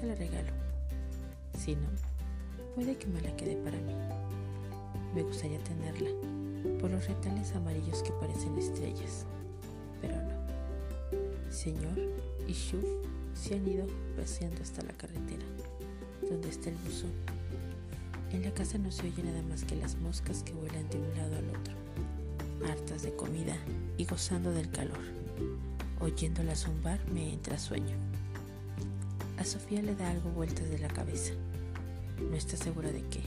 se la regalo. Si no, puede que me la quede para mí. Me gustaría tenerla por los retales amarillos que parecen estrellas, pero no. Señor y Shu se han ido paseando hasta la carretera, donde está el buzón. En la casa no se oye nada más que las moscas que vuelan de un lado al otro, hartas de comida y gozando del calor. Oyéndola zumbar me entra sueño. A Sofía le da algo vueltas de la cabeza. No está segura de qué.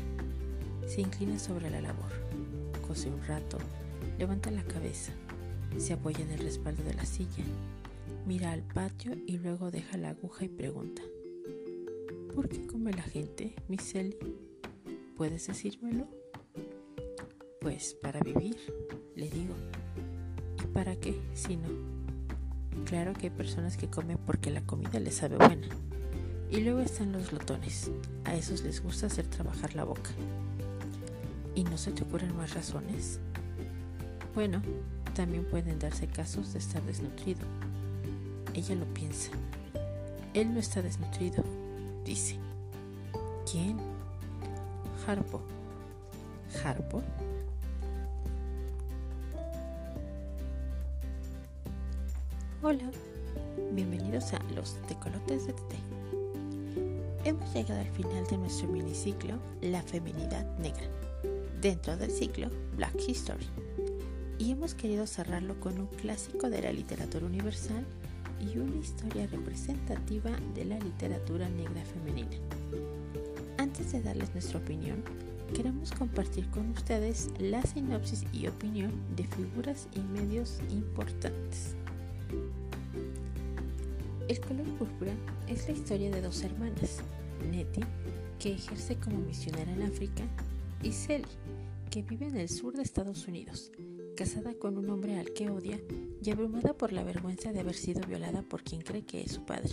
Se inclina sobre la labor, cose un rato, levanta la cabeza, se apoya en el respaldo de la silla, mira al patio y luego deja la aguja y pregunta, ¿por qué come la gente, Miss Ellie? ¿Puedes decírmelo? Pues para vivir, le digo. ¿Y para qué si no? Claro que hay personas que comen porque la comida les sabe buena. Y luego están los glotones. A esos les gusta hacer trabajar la boca. ¿Y no se te ocurren más razones? Bueno, también pueden darse casos de estar desnutrido. Ella lo piensa. Él no está desnutrido, dice. ¿Quién? Harpo. ¿Harpo? Hola, bienvenidos a los tecolotes de té. Hemos llegado al final de nuestro miniciclo La feminidad negra, dentro del ciclo Black History, y hemos querido cerrarlo con un clásico de la literatura universal y una historia representativa de la literatura negra femenina. Antes de darles nuestra opinión, queremos compartir con ustedes la sinopsis y opinión de figuras y medios importantes. El color púrpura es la historia de dos hermanas, Nettie, que ejerce como misionera en África, y Sally, que vive en el sur de Estados Unidos, casada con un hombre al que odia y abrumada por la vergüenza de haber sido violada por quien cree que es su padre.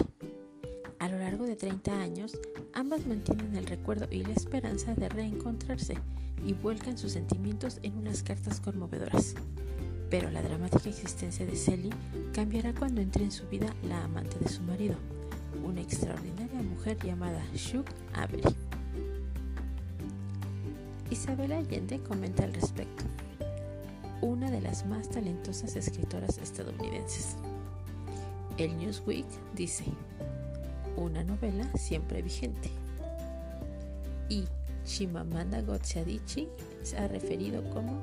A lo largo de 30 años, ambas mantienen el recuerdo y la esperanza de reencontrarse y vuelcan sus sentimientos en unas cartas conmovedoras. Pero la dramática existencia de Sally cambiará cuando entre en su vida la amante de su marido, una extraordinaria mujer llamada Shug Avery. Isabel Allende comenta al respecto, una de las más talentosas escritoras estadounidenses. El Newsweek dice, una novela siempre vigente. Y Chimamanda Ngozi Adichie se ha referido como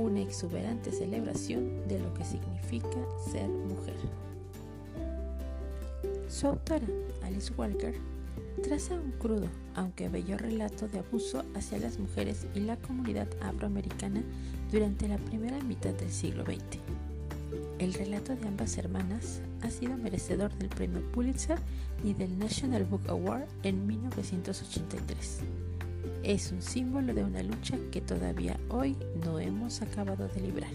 una exuberante celebración de lo que significa ser mujer. Su autora, Alice Walker, traza un crudo, aunque bello relato de abuso hacia las mujeres y la comunidad afroamericana durante la primera mitad del siglo XX. El relato de ambas hermanas ha sido merecedor del premio Pulitzer y del National Book Award en 1983 es un símbolo de una lucha que todavía hoy no hemos acabado de librar.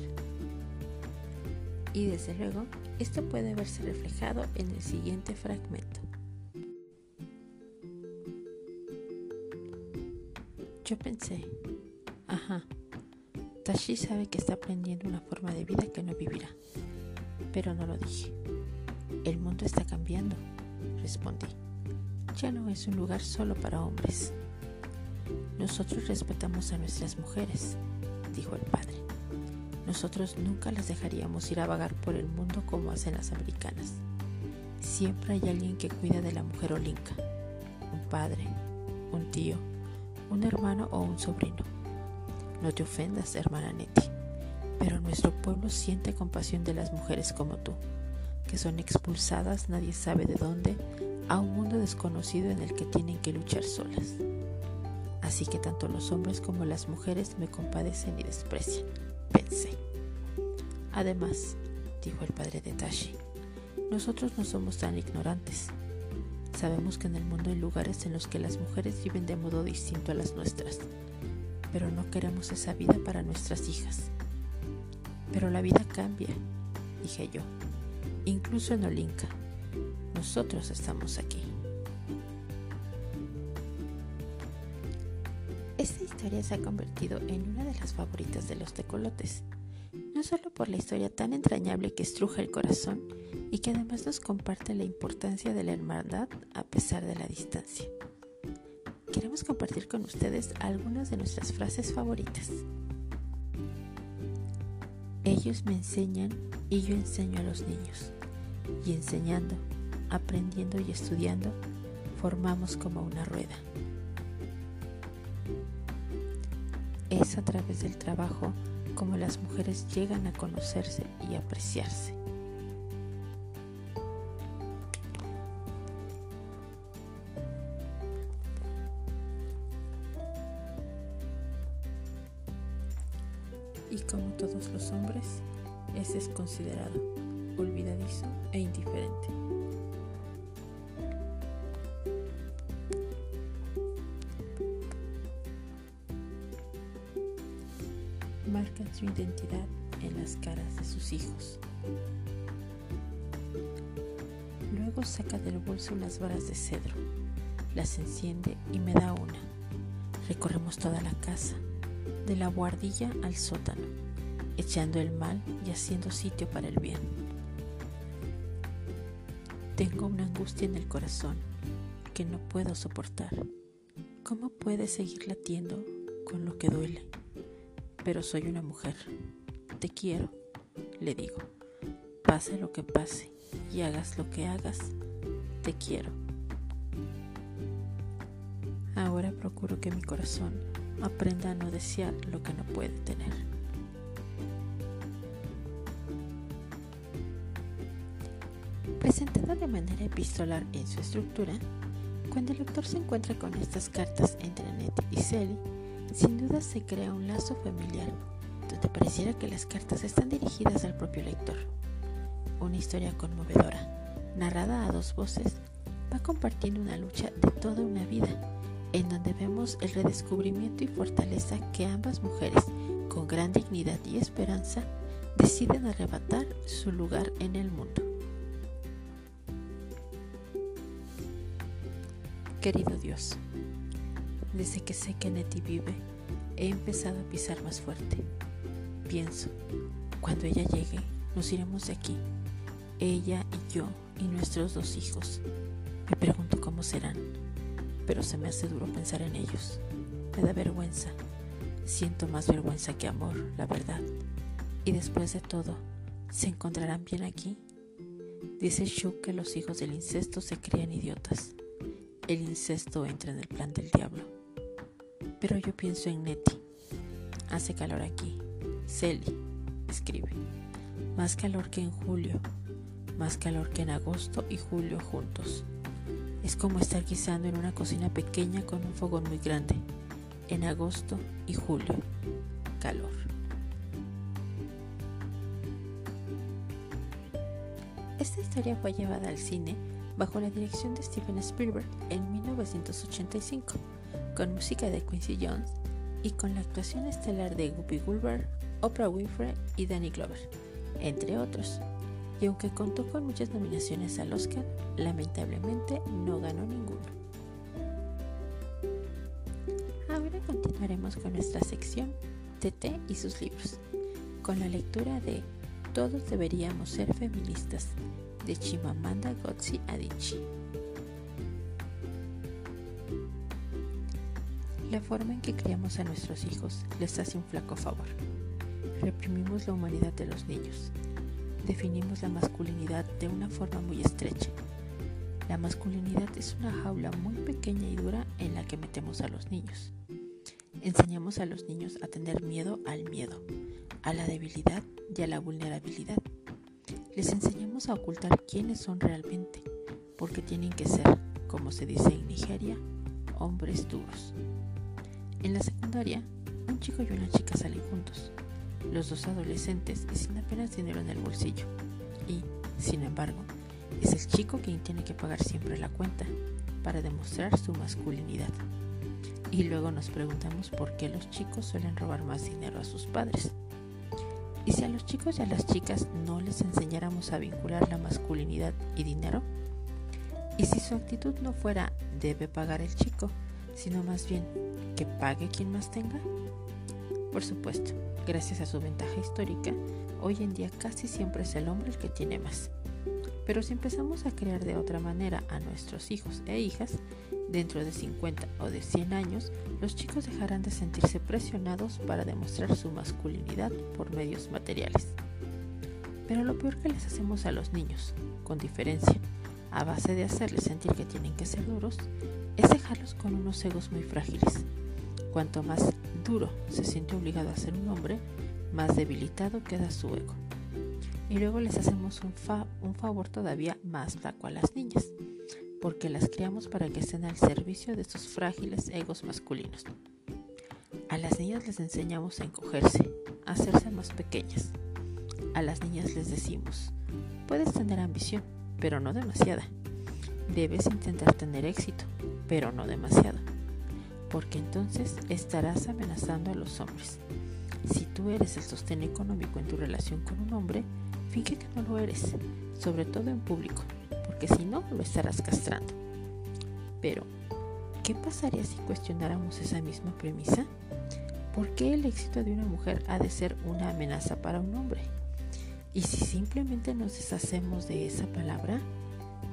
Y desde luego, esto puede verse reflejado en el siguiente fragmento. Yo pensé, ajá, Tashi sabe que está aprendiendo una forma de vida que no vivirá, pero no lo dije. El mundo está cambiando, respondí. Ya no es un lugar solo para hombres. Nosotros respetamos a nuestras mujeres, dijo el padre. Nosotros nunca las dejaríamos ir a vagar por el mundo como hacen las americanas. Siempre hay alguien que cuida de la mujer olinca. Un padre, un tío, un hermano o un sobrino. No te ofendas, hermana Nettie, pero nuestro pueblo siente compasión de las mujeres como tú, que son expulsadas nadie sabe de dónde a un mundo desconocido en el que tienen que luchar solas así que tanto los hombres como las mujeres me compadecen y desprecian, pensé. Además, dijo el padre de Tashi, nosotros no somos tan ignorantes. Sabemos que en el mundo hay lugares en los que las mujeres viven de modo distinto a las nuestras, pero no queremos esa vida para nuestras hijas. Pero la vida cambia, dije yo, incluso en Olinka. Nosotros estamos aquí. Historia se ha convertido en una de las favoritas de los tecolotes, no solo por la historia tan entrañable que estruja el corazón y que además nos comparte la importancia de la hermandad a pesar de la distancia. Queremos compartir con ustedes algunas de nuestras frases favoritas. Ellos me enseñan y yo enseño a los niños. Y enseñando, aprendiendo y estudiando, formamos como una rueda. Es a través del trabajo como las mujeres llegan a conocerse y apreciarse. Y como todos los hombres, ese es considerado su identidad en las caras de sus hijos. Luego saca del bolso unas varas de cedro, las enciende y me da una. Recorremos toda la casa, de la guardilla al sótano, echando el mal y haciendo sitio para el bien. Tengo una angustia en el corazón que no puedo soportar. ¿Cómo puede seguir latiendo con lo que duele? Pero soy una mujer. Te quiero, le digo. Pase lo que pase y hagas lo que hagas, te quiero. Ahora procuro que mi corazón aprenda a no desear lo que no puede tener. Presentada de manera epistolar en su estructura, cuando el lector se encuentra con estas cartas entre Annette y Sally, sin duda se crea un lazo familiar donde pareciera que las cartas están dirigidas al propio lector. Una historia conmovedora, narrada a dos voces, va compartiendo una lucha de toda una vida, en donde vemos el redescubrimiento y fortaleza que ambas mujeres, con gran dignidad y esperanza, deciden arrebatar su lugar en el mundo. Querido Dios, desde que sé que Nettie vive, he empezado a pisar más fuerte. Pienso, cuando ella llegue, nos iremos de aquí. Ella y yo y nuestros dos hijos. Me pregunto cómo serán, pero se me hace duro pensar en ellos. Me da vergüenza. Siento más vergüenza que amor, la verdad. Y después de todo, ¿se encontrarán bien aquí? Dice Shu que los hijos del incesto se crían idiotas. El incesto entra en el plan del diablo. Pero yo pienso en Nettie. Hace calor aquí. Celi, escribe. Más calor que en julio. Más calor que en agosto y julio juntos. Es como estar guisando en una cocina pequeña con un fogón muy grande. En agosto y julio. Calor. Esta historia fue llevada al cine bajo la dirección de Steven Spielberg en 1985 con música de Quincy Jones y con la actuación estelar de Guppy Gulber, Oprah Winfrey y Danny Glover, entre otros. Y aunque contó con muchas nominaciones al Oscar, lamentablemente no ganó ninguno. Ahora continuaremos con nuestra sección TT y sus libros, con la lectura de Todos deberíamos ser feministas, de Chimamanda Ngozi Adichie. La forma en que criamos a nuestros hijos les hace un flaco favor. Reprimimos la humanidad de los niños. Definimos la masculinidad de una forma muy estrecha. La masculinidad es una jaula muy pequeña y dura en la que metemos a los niños. Enseñamos a los niños a tener miedo al miedo, a la debilidad y a la vulnerabilidad. Les enseñamos a ocultar quiénes son realmente, porque tienen que ser, como se dice en Nigeria, hombres duros. En la secundaria, un chico y una chica salen juntos, los dos adolescentes y sin apenas dinero en el bolsillo. Y, sin embargo, es el chico quien tiene que pagar siempre la cuenta para demostrar su masculinidad. Y luego nos preguntamos por qué los chicos suelen robar más dinero a sus padres. ¿Y si a los chicos y a las chicas no les enseñáramos a vincular la masculinidad y dinero? ¿Y si su actitud no fuera debe pagar el chico, sino más bien que pague quien más tenga? Por supuesto, gracias a su ventaja histórica, hoy en día casi siempre es el hombre el que tiene más. Pero si empezamos a crear de otra manera a nuestros hijos e hijas, dentro de 50 o de 100 años, los chicos dejarán de sentirse presionados para demostrar su masculinidad por medios materiales. Pero lo peor que les hacemos a los niños, con diferencia, a base de hacerles sentir que tienen que ser duros, es dejarlos con unos egos muy frágiles. Cuanto más duro se siente obligado a ser un hombre, más debilitado queda su ego y luego les hacemos un, favor todavía más flaco a las niñas, porque las criamos para que estén al servicio de sus frágiles egos masculinos. A las niñas les enseñamos a encogerse, a hacerse más pequeñas. A las niñas les decimos, puedes tener ambición, pero no demasiada. Debes intentar tener éxito, pero no demasiado, porque entonces estarás amenazando a los hombres. Si tú eres el sostén económico en tu relación con un hombre, Finge que no lo eres, sobre todo en público, porque si no lo estarás castrando. Pero, ¿qué pasaría si cuestionáramos esa misma premisa? ¿Por qué el éxito de una mujer ha de ser una amenaza para un hombre? ¿Y si simplemente nos deshacemos de esa palabra?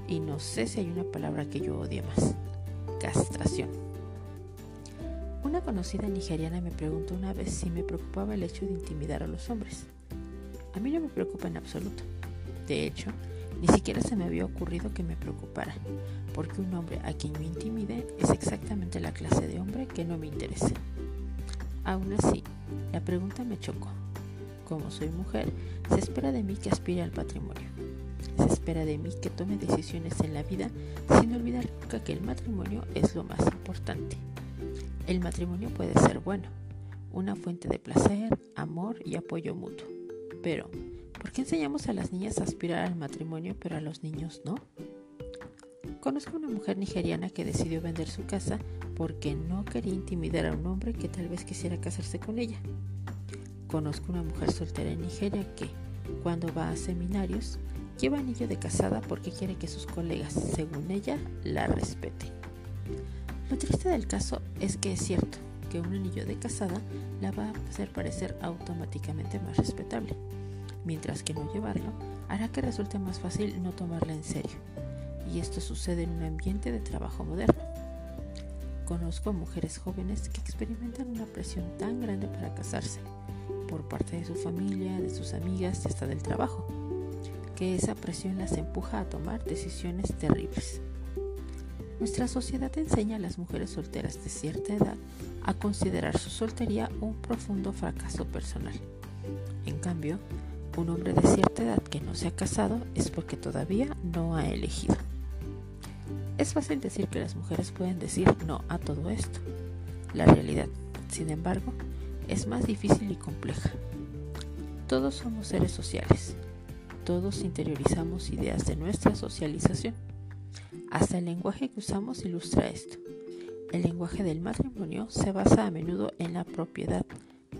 Y no sé si hay una palabra que yo odie más. Castración. Una conocida nigeriana me preguntó una vez si me preocupaba el hecho de intimidar a los hombres. A mí no me preocupa en absoluto. De hecho, ni siquiera se me había ocurrido que me preocupara, porque un hombre a quien me intimide es exactamente la clase de hombre que no me interesa. Aún así, la pregunta me chocó. Como soy mujer, se espera de mí que aspire al patrimonio. Se espera de mí que tome decisiones en la vida sin olvidar nunca que el matrimonio es lo más importante. El matrimonio puede ser bueno, una fuente de placer, amor y apoyo mutuo. Pero, ¿por qué enseñamos a las niñas a aspirar al matrimonio pero a los niños no? Conozco a una mujer nigeriana que decidió vender su casa porque no quería intimidar a un hombre que tal vez quisiera casarse con ella. Conozco una mujer soltera en Nigeria que, cuando va a seminarios, lleva anillo de casada porque quiere que sus colegas, según ella, la respeten. Lo triste del caso es que es cierto que un anillo de casada la va a hacer parecer automáticamente más respetable mientras que no llevarlo hará que resulte más fácil no tomarla en serio. Y esto sucede en un ambiente de trabajo moderno. Conozco a mujeres jóvenes que experimentan una presión tan grande para casarse, por parte de su familia, de sus amigas y hasta del trabajo, que esa presión las empuja a tomar decisiones terribles. Nuestra sociedad enseña a las mujeres solteras de cierta edad a considerar su soltería un profundo fracaso personal. En cambio, un hombre de cierta edad que no se ha casado es porque todavía no ha elegido. Es fácil decir que las mujeres pueden decir no a todo esto. La realidad, sin embargo, es más difícil y compleja. Todos somos seres sociales. Todos interiorizamos ideas de nuestra socialización. Hasta el lenguaje que usamos ilustra esto. El lenguaje del matrimonio se basa a menudo en la propiedad,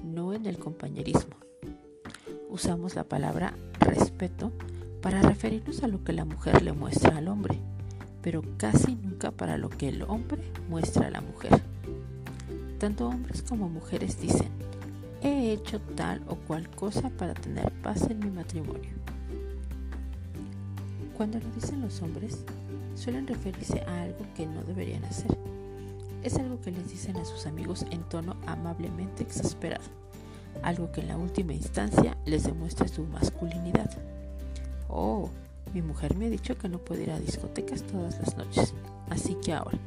no en el compañerismo usamos la palabra respeto para referirnos a lo que la mujer le muestra al hombre, pero casi nunca para lo que el hombre muestra a la mujer. Tanto hombres como mujeres dicen, he hecho tal o cual cosa para tener paz en mi matrimonio. Cuando lo dicen los hombres, suelen referirse a algo que no deberían hacer. Es algo que les dicen a sus amigos en tono amablemente exasperado algo que en la última instancia les demuestra su masculinidad. Oh, mi mujer me ha dicho que no puedo ir a discotecas todas las noches, así que ahora,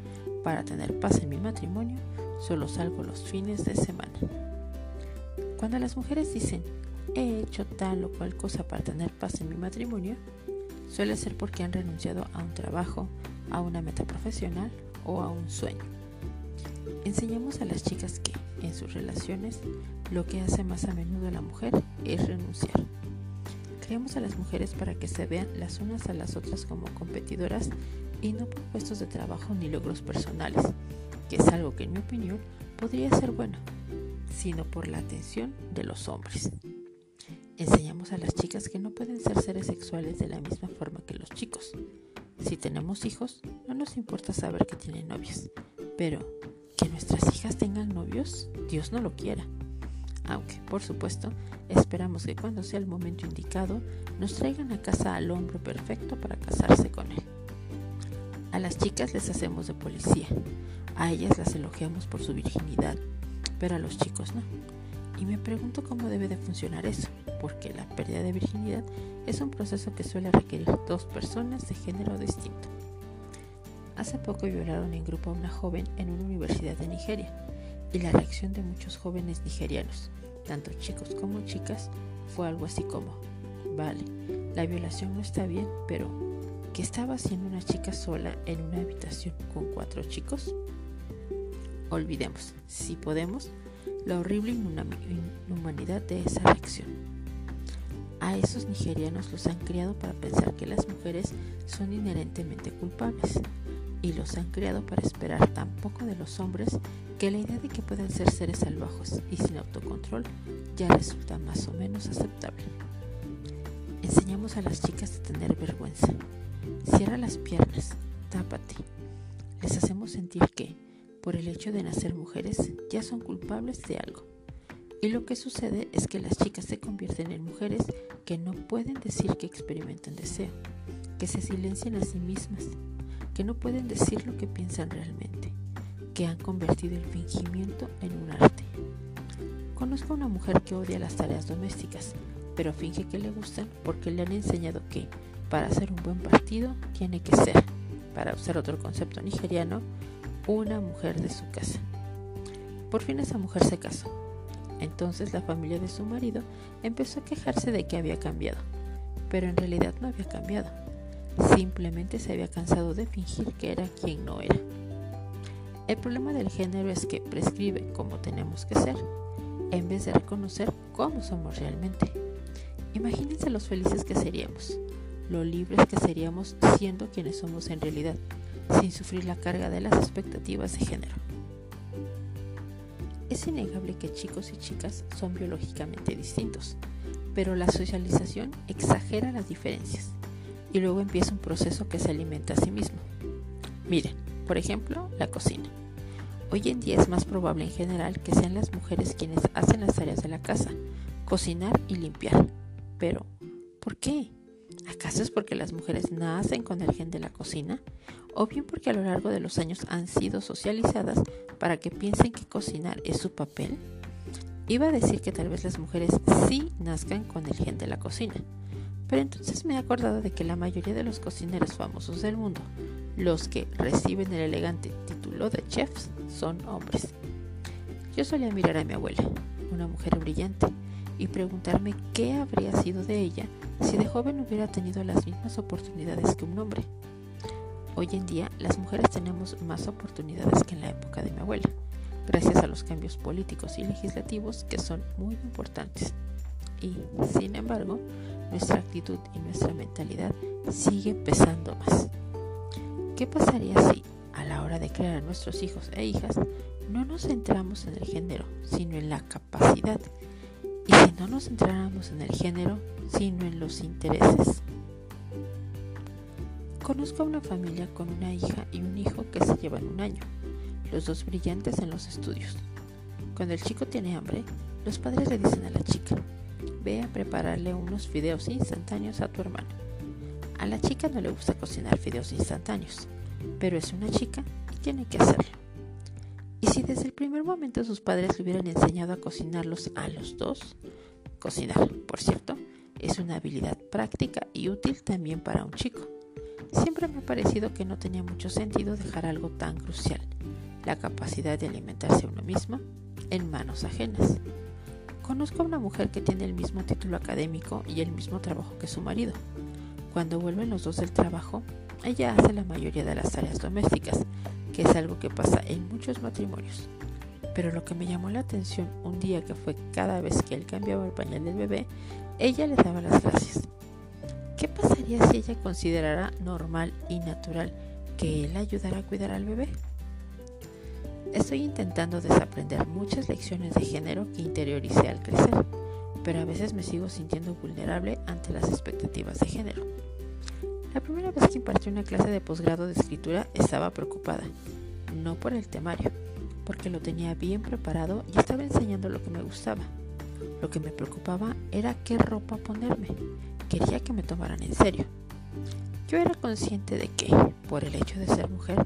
para tener paz en mi matrimonio, solo salgo los fines de semana. Cuando las mujeres dicen, he hecho tal o cual cosa para tener paz en mi matrimonio, suele ser porque han renunciado a un trabajo, a una meta profesional o a un sueño. Enseñamos a las chicas que, en sus relaciones, lo que hace más a menudo la mujer es renunciar. Creamos a las mujeres para que se vean las unas a las otras como competidoras y no por puestos de trabajo ni logros personales, que es algo que en mi opinión podría ser bueno, sino por la atención de los hombres. Enseñamos a las chicas que no pueden ser seres sexuales de la misma forma que los chicos. Si tenemos hijos, no nos importa saber que tienen novios, pero que nuestras hijas tengan novios, Dios no lo quiera. Aunque, por supuesto, esperamos que cuando sea el momento indicado, nos traigan a casa al hombre perfecto para casarse con él. A las chicas les hacemos de policía, a ellas las elogiamos por su virginidad, pero a los chicos no. Y me pregunto cómo debe de funcionar eso, porque la pérdida de virginidad es un proceso que suele requerir dos personas de género distinto. Hace poco violaron en grupo a una joven en una universidad de Nigeria y la reacción de muchos jóvenes nigerianos, tanto chicos como chicas, fue algo así como, vale, la violación no está bien, pero ¿qué estaba haciendo una chica sola en una habitación con cuatro chicos? Olvidemos, si podemos, la horrible inhumanidad de esa reacción. A esos nigerianos los han criado para pensar que las mujeres son inherentemente culpables y los han criado para esperar tan poco de los hombres que la idea de que puedan ser seres salvajes y sin autocontrol ya resulta más o menos aceptable. Enseñamos a las chicas a tener vergüenza. Cierra las piernas, tápate. Les hacemos sentir que, por el hecho de nacer mujeres, ya son culpables de algo. Y lo que sucede es que las chicas se convierten en mujeres que no pueden decir que experimentan deseo, que se silencian a sí mismas, que no pueden decir lo que piensan realmente, que han convertido el fingimiento en un arte. Conozco a una mujer que odia las tareas domésticas, pero finge que le gustan porque le han enseñado que, para hacer un buen partido, tiene que ser, para usar otro concepto nigeriano, una mujer de su casa. Por fin esa mujer se casó. Entonces la familia de su marido empezó a quejarse de que había cambiado, pero en realidad no había cambiado. Simplemente se había cansado de fingir que era quien no era. El problema del género es que prescribe cómo tenemos que ser, en vez de reconocer cómo somos realmente. Imagínense los felices que seríamos, lo libres que seríamos siendo quienes somos en realidad, sin sufrir la carga de las expectativas de género. Es innegable que chicos y chicas son biológicamente distintos, pero la socialización exagera las diferencias y luego empieza un proceso que se alimenta a sí mismo. Miren, por ejemplo, la cocina. Hoy en día es más probable en general que sean las mujeres quienes hacen las tareas de la casa, cocinar y limpiar. Pero, ¿por qué? ¿Acaso es porque las mujeres nacen con el gen de la cocina? ¿O bien porque a lo largo de los años han sido socializadas para que piensen que cocinar es su papel? Iba a decir que tal vez las mujeres sí nazcan con el gen de la cocina, pero entonces me he acordado de que la mayoría de los cocineros famosos del mundo, los que reciben el elegante título de chefs, son hombres. Yo solía mirar a mi abuela, una mujer brillante, y preguntarme qué habría sido de ella si de joven hubiera tenido las mismas oportunidades que un hombre. Hoy en día las mujeres tenemos más oportunidades que en la época de mi abuela, gracias a los cambios políticos y legislativos que son muy importantes. Y, sin embargo, nuestra actitud y nuestra mentalidad sigue pesando más. ¿Qué pasaría si, a la hora de crear a nuestros hijos e hijas, no nos centramos en el género, sino en la capacidad y si no nos centráramos en el género, sino en los intereses. Conozco a una familia con una hija y un hijo que se llevan un año, los dos brillantes en los estudios. Cuando el chico tiene hambre, los padres le dicen a la chica, ve a prepararle unos fideos instantáneos a tu hermano. A la chica no le gusta cocinar fideos instantáneos, pero es una chica y tiene que hacerlo. Si desde el primer momento sus padres hubieran enseñado a cocinarlos a los dos, cocinar, por cierto, es una habilidad práctica y útil también para un chico. Siempre me ha parecido que no tenía mucho sentido dejar algo tan crucial, la capacidad de alimentarse a uno mismo, en manos ajenas. Conozco a una mujer que tiene el mismo título académico y el mismo trabajo que su marido. Cuando vuelven los dos del trabajo, ella hace la mayoría de las tareas domésticas, que es algo que pasa en muchos matrimonios. Pero lo que me llamó la atención un día que fue cada vez que él cambiaba el pañal del bebé, ella le daba las gracias. ¿Qué pasaría si ella considerara normal y natural que él ayudara a cuidar al bebé? Estoy intentando desaprender muchas lecciones de género que interioricé al crecer, pero a veces me sigo sintiendo vulnerable ante las expectativas de género. La primera vez que impartí una clase de posgrado de escritura estaba preocupada, no por el temario, porque lo tenía bien preparado y estaba enseñando lo que me gustaba. Lo que me preocupaba era qué ropa ponerme. Quería que me tomaran en serio. Yo era consciente de que, por el hecho de ser mujer,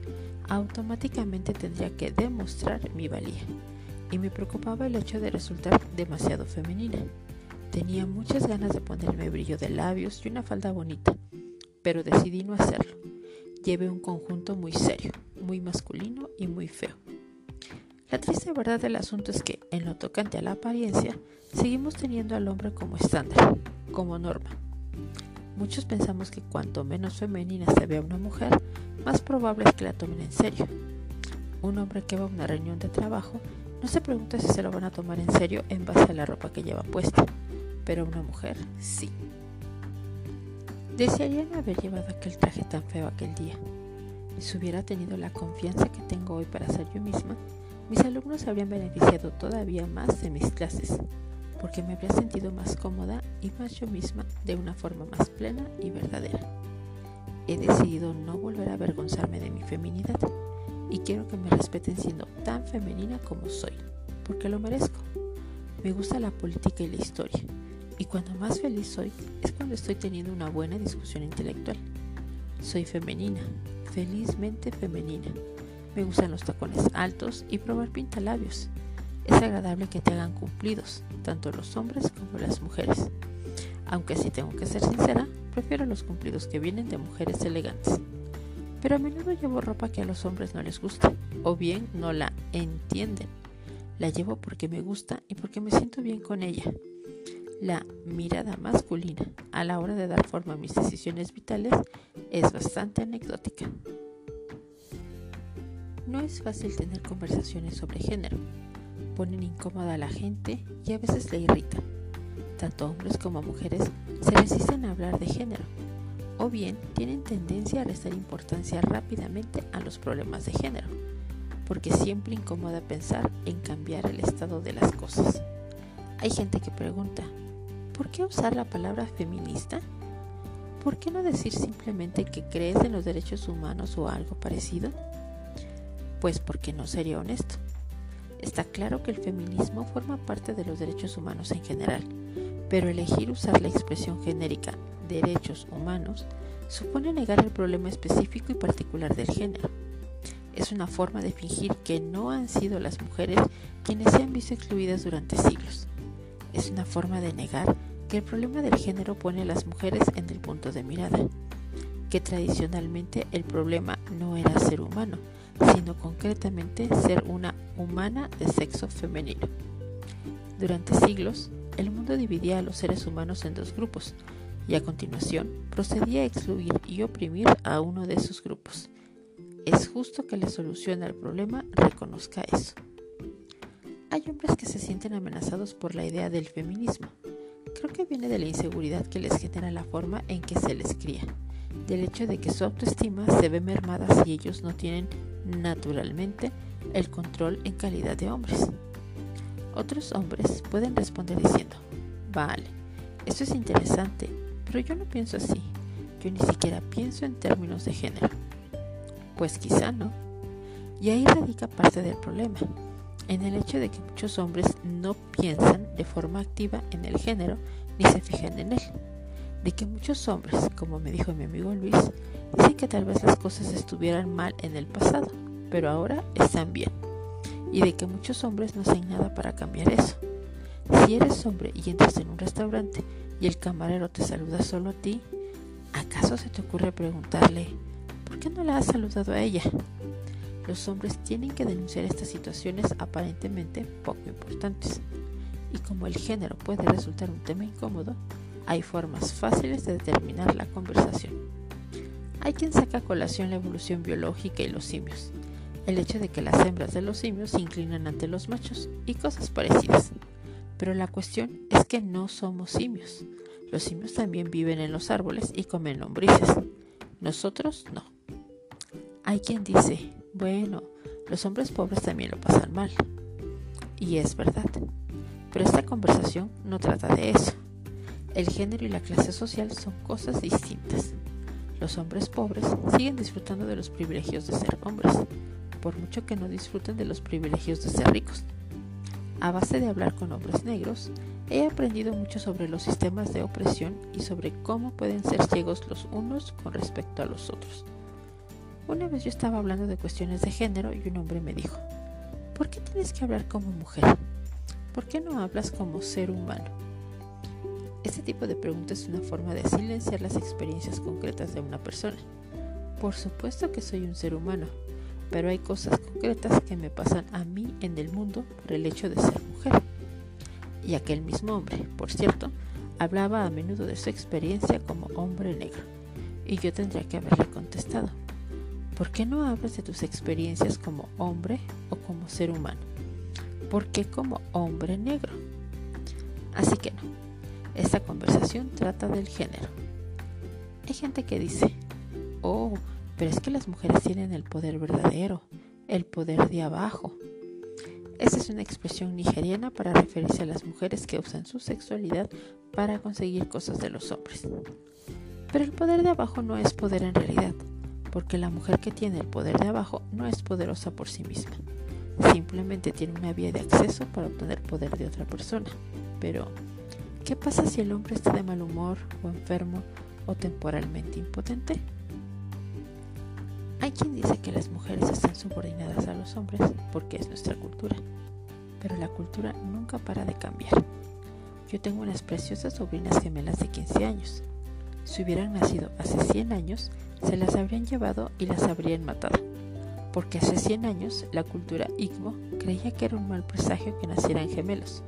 automáticamente tendría que demostrar mi valía. Y me preocupaba el hecho de resultar demasiado femenina. Tenía muchas ganas de ponerme brillo de labios y una falda bonita, pero decidí no hacerlo. Llevé un conjunto muy serio, muy masculino y muy feo. La triste verdad del asunto es que, en lo tocante a la apariencia, seguimos teniendo al hombre como estándar, como norma. Muchos pensamos que cuanto menos femenina se vea una mujer, más probable es que la tomen en serio. Un hombre que va a una reunión de trabajo no se pregunta si se lo van a tomar en serio en base a la ropa que lleva puesta, pero una mujer sí. Desearía no haber llevado aquel traje tan feo aquel día. Si hubiera tenido la confianza que tengo hoy para ser yo misma, mis alumnos habrían beneficiado todavía más de mis clases, porque me habría sentido más cómoda y más yo misma de una forma más plena y verdadera. He decidido no volver a avergonzarme de mi feminidad y quiero que me respeten siendo tan femenina como soy, porque lo merezco. Me gusta la política y la historia y cuando más feliz soy es cuando estoy teniendo una buena discusión intelectual. Soy femenina, felizmente femenina. Me gustan los tacones altos y probar pintalabios. Es agradable que te hagan cumplidos, tanto los hombres como las mujeres. Aunque si tengo que ser sincera, prefiero los cumplidos que vienen de mujeres elegantes. Pero a menudo llevo ropa que a los hombres no les gusta, o bien no la entienden. La llevo porque me gusta y porque me siento bien con ella. La mirada masculina a la hora de dar forma a mis decisiones vitales es bastante anecdótica. No es fácil tener conversaciones sobre género. Ponen incómoda a la gente y a veces le irritan. Tanto hombres como mujeres se resisten a hablar de género, o bien tienen tendencia a restar importancia rápidamente a los problemas de género, porque siempre incomoda pensar en cambiar el estado de las cosas. Hay gente que pregunta, ¿Por qué usar la palabra feminista? ¿Por qué no decir simplemente que crees en los derechos humanos o algo parecido? Pues porque no sería honesto. Está claro que el feminismo forma parte de los derechos humanos en general, pero elegir usar la expresión genérica derechos humanos supone negar el problema específico y particular del género. Es una forma de fingir que no han sido las mujeres quienes se han visto excluidas durante siglos es una forma de negar que el problema del género pone a las mujeres en el punto de mirada, que tradicionalmente el problema no era ser humano, sino concretamente ser una humana de sexo femenino. Durante siglos, el mundo dividía a los seres humanos en dos grupos, y a continuación procedía a excluir y oprimir a uno de esos grupos. Es justo que la solución al problema reconozca eso. Hay hombres que se sienten amenazados por la idea del feminismo. Creo que viene de la inseguridad que les genera la forma en que se les cría, del hecho de que su autoestima se ve mermada si ellos no tienen naturalmente el control en calidad de hombres. Otros hombres pueden responder diciendo, vale, esto es interesante, pero yo no pienso así, yo ni siquiera pienso en términos de género. Pues quizá no. Y ahí radica parte del problema en el hecho de que muchos hombres no piensan de forma activa en el género ni se fijan en él. De que muchos hombres, como me dijo mi amigo Luis, dicen que tal vez las cosas estuvieran mal en el pasado, pero ahora están bien. Y de que muchos hombres no hacen nada para cambiar eso. Si eres hombre y entras en un restaurante y el camarero te saluda solo a ti, ¿acaso se te ocurre preguntarle, ¿por qué no la has saludado a ella? Los hombres tienen que denunciar estas situaciones aparentemente poco importantes. Y como el género puede resultar un tema incómodo, hay formas fáciles de determinar la conversación. Hay quien saca a colación la evolución biológica y los simios, el hecho de que las hembras de los simios se inclinan ante los machos y cosas parecidas. Pero la cuestión es que no somos simios. Los simios también viven en los árboles y comen lombrices. Nosotros no. Hay quien dice, bueno, los hombres pobres también lo pasan mal. Y es verdad. Pero esta conversación no trata de eso. El género y la clase social son cosas distintas. Los hombres pobres siguen disfrutando de los privilegios de ser hombres, por mucho que no disfruten de los privilegios de ser ricos. A base de hablar con hombres negros, he aprendido mucho sobre los sistemas de opresión y sobre cómo pueden ser ciegos los unos con respecto a los otros. Una vez yo estaba hablando de cuestiones de género y un hombre me dijo, ¿por qué tienes que hablar como mujer? ¿Por qué no hablas como ser humano? Este tipo de preguntas es una forma de silenciar las experiencias concretas de una persona. Por supuesto que soy un ser humano, pero hay cosas concretas que me pasan a mí en el mundo por el hecho de ser mujer. Y aquel mismo hombre, por cierto, hablaba a menudo de su experiencia como hombre negro, y yo tendría que haberle contestado, ¿por qué no hablas de tus experiencias como hombre o como ser humano? ¿Por qué como hombre negro? Así que no, esta conversación trata del género. Hay gente que dice, oh, pero es que las mujeres tienen el poder verdadero, el poder de abajo. Esa es una expresión nigeriana para referirse a las mujeres que usan su sexualidad para conseguir cosas de los hombres. Pero el poder de abajo no es poder en realidad, porque la mujer que tiene el poder de abajo no es poderosa por sí misma. Simplemente tiene una vía de acceso para obtener poder de otra persona. Pero, ¿Qué pasa si el hombre está de mal humor o enfermo o temporalmente impotente? Hay quien dice que las mujeres están subordinadas a los hombres porque es nuestra cultura, pero la cultura nunca para de cambiar. Yo tengo unas preciosas sobrinas gemelas de 15 años. Si hubieran nacido hace 100 años, se las habrían llevado y las habrían matado, porque hace 100 años la cultura Igbo creía que era un mal presagio que nacieran gemelos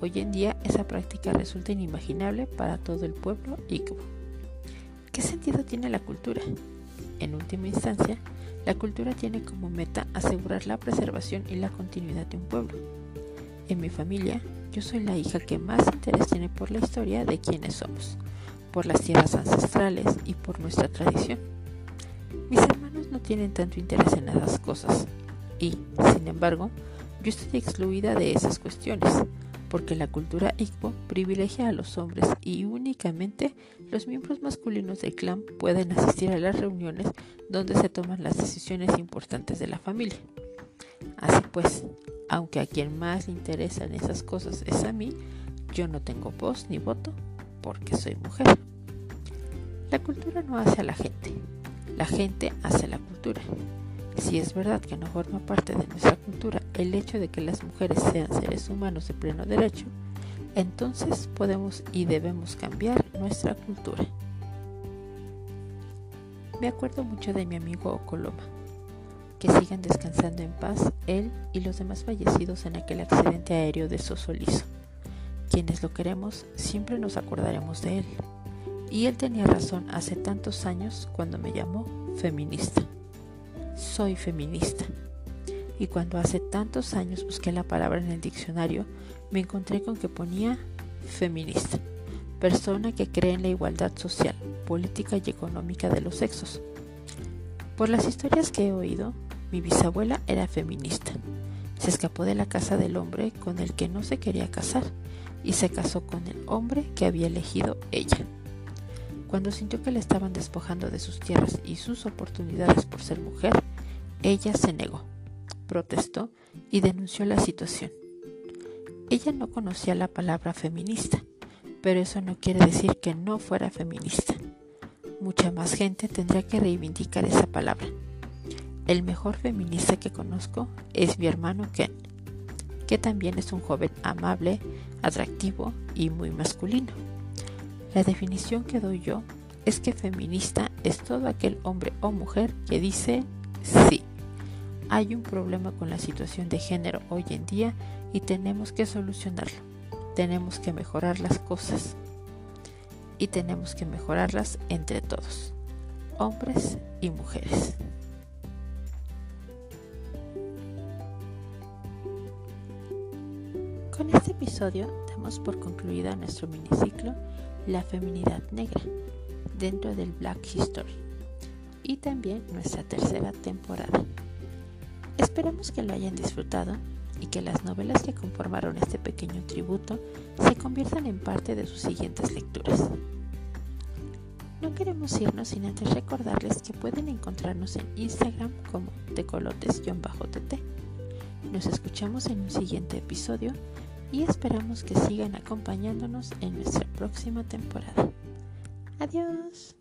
Hoy en día esa práctica resulta inimaginable para todo el pueblo Igbo. ¿Qué sentido tiene la cultura? En última instancia, la cultura tiene como meta asegurar la preservación y la continuidad de un pueblo. En mi familia, yo soy la hija que más interés tiene por la historia de quienes somos, por las tierras ancestrales y por nuestra tradición. Mis hermanos no tienen tanto interés en esas cosas y, sin embargo, yo estoy excluida de esas cuestiones porque la cultura Igbo privilegia a los hombres y únicamente los miembros masculinos del clan pueden asistir a las reuniones donde se toman las decisiones importantes de la familia. Así pues, aunque a quien más le interesan esas cosas es a mí, yo no tengo voz ni voto porque soy mujer. La cultura no hace a la gente, la gente hace la cultura. Si es verdad que no forma parte de nuestra cultura el hecho de que las mujeres sean seres humanos de pleno derecho, entonces podemos y debemos cambiar nuestra cultura. Me acuerdo mucho de mi amigo Ocoloma. Que sigan descansando en paz él y los demás fallecidos en aquel accidente aéreo de Sosolizo. Quienes lo queremos siempre nos acordaremos de él. Y él tenía razón hace tantos años cuando me llamó feminista soy feminista. Y cuando hace tantos años busqué la palabra en el diccionario, me encontré con que ponía feminista, persona que cree en la igualdad social, política y económica de los sexos. Por las historias que he oído, mi bisabuela era feminista. Se escapó de la casa del hombre con el que no se quería casar y se casó con el hombre que había elegido ella. Cuando sintió que le estaban despojando de sus tierras y sus oportunidades por ser mujer, ella se negó, protestó y denunció la situación. Ella no conocía la palabra feminista, pero eso no quiere decir que no fuera feminista. Mucha más gente tendría que reivindicar esa palabra. El mejor feminista que conozco es mi hermano Ken, que también es un joven amable, atractivo y muy masculino. La definición que doy yo es que feminista es todo aquel hombre o mujer que dice sí. Hay un problema con la situación de género hoy en día y tenemos que solucionarlo. Tenemos que mejorar las cosas. Y tenemos que mejorarlas entre todos, hombres y mujeres. Con este episodio damos por concluida nuestro miniciclo la feminidad negra dentro del Black History y también nuestra tercera temporada. Esperamos que lo hayan disfrutado y que las novelas que conformaron este pequeño tributo se conviertan en parte de sus siguientes lecturas. No queremos irnos sin antes recordarles que pueden encontrarnos en Instagram como tecolotes-tt. Nos escuchamos en un siguiente episodio y esperamos que sigan acompañándonos en nuestra próxima temporada. Adiós.